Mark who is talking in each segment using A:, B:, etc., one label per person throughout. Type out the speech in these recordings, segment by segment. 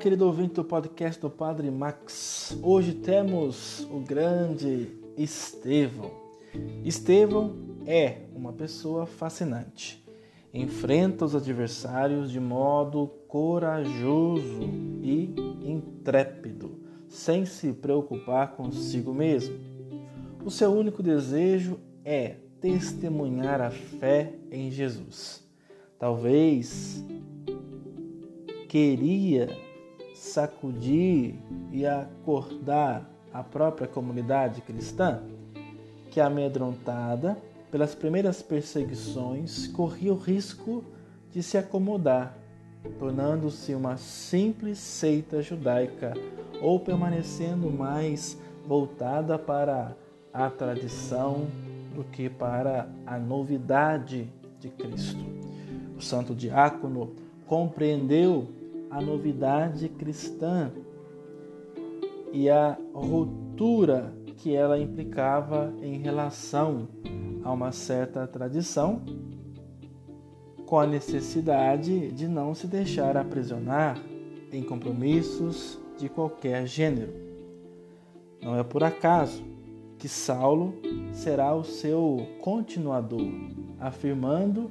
A: querido ouvinte do podcast do Padre Max. Hoje temos o grande Estevão. Estevão é uma pessoa fascinante. Enfrenta os adversários de modo corajoso e intrépido, sem se preocupar consigo mesmo. O seu único desejo é testemunhar a fé em Jesus. Talvez queria sacudir e acordar a própria comunidade cristã, que amedrontada pelas primeiras perseguições corria o risco de se acomodar, tornando-se uma simples seita judaica ou permanecendo mais voltada para a tradição do que para a novidade de Cristo. O santo diácono compreendeu a novidade cristã e a ruptura que ela implicava em relação a uma certa tradição, com a necessidade de não se deixar aprisionar em compromissos de qualquer gênero. Não é por acaso que Saulo será o seu continuador, afirmando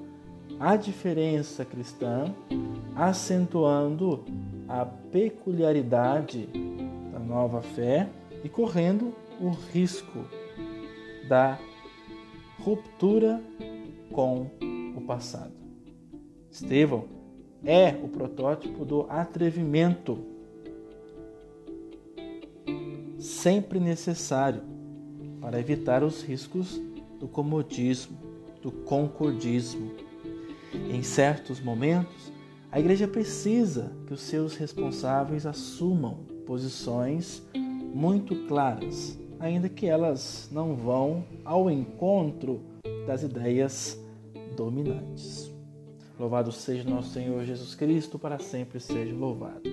A: a diferença cristã, acentuando a peculiaridade da nova fé e correndo o risco da ruptura com o passado. Estevão é o protótipo do atrevimento sempre necessário para evitar os riscos do comodismo, do concordismo em certos momentos, a igreja precisa que os seus responsáveis assumam posições muito claras, ainda que elas não vão ao encontro das ideias dominantes. Louvado seja nosso Senhor Jesus Cristo, para sempre seja louvado.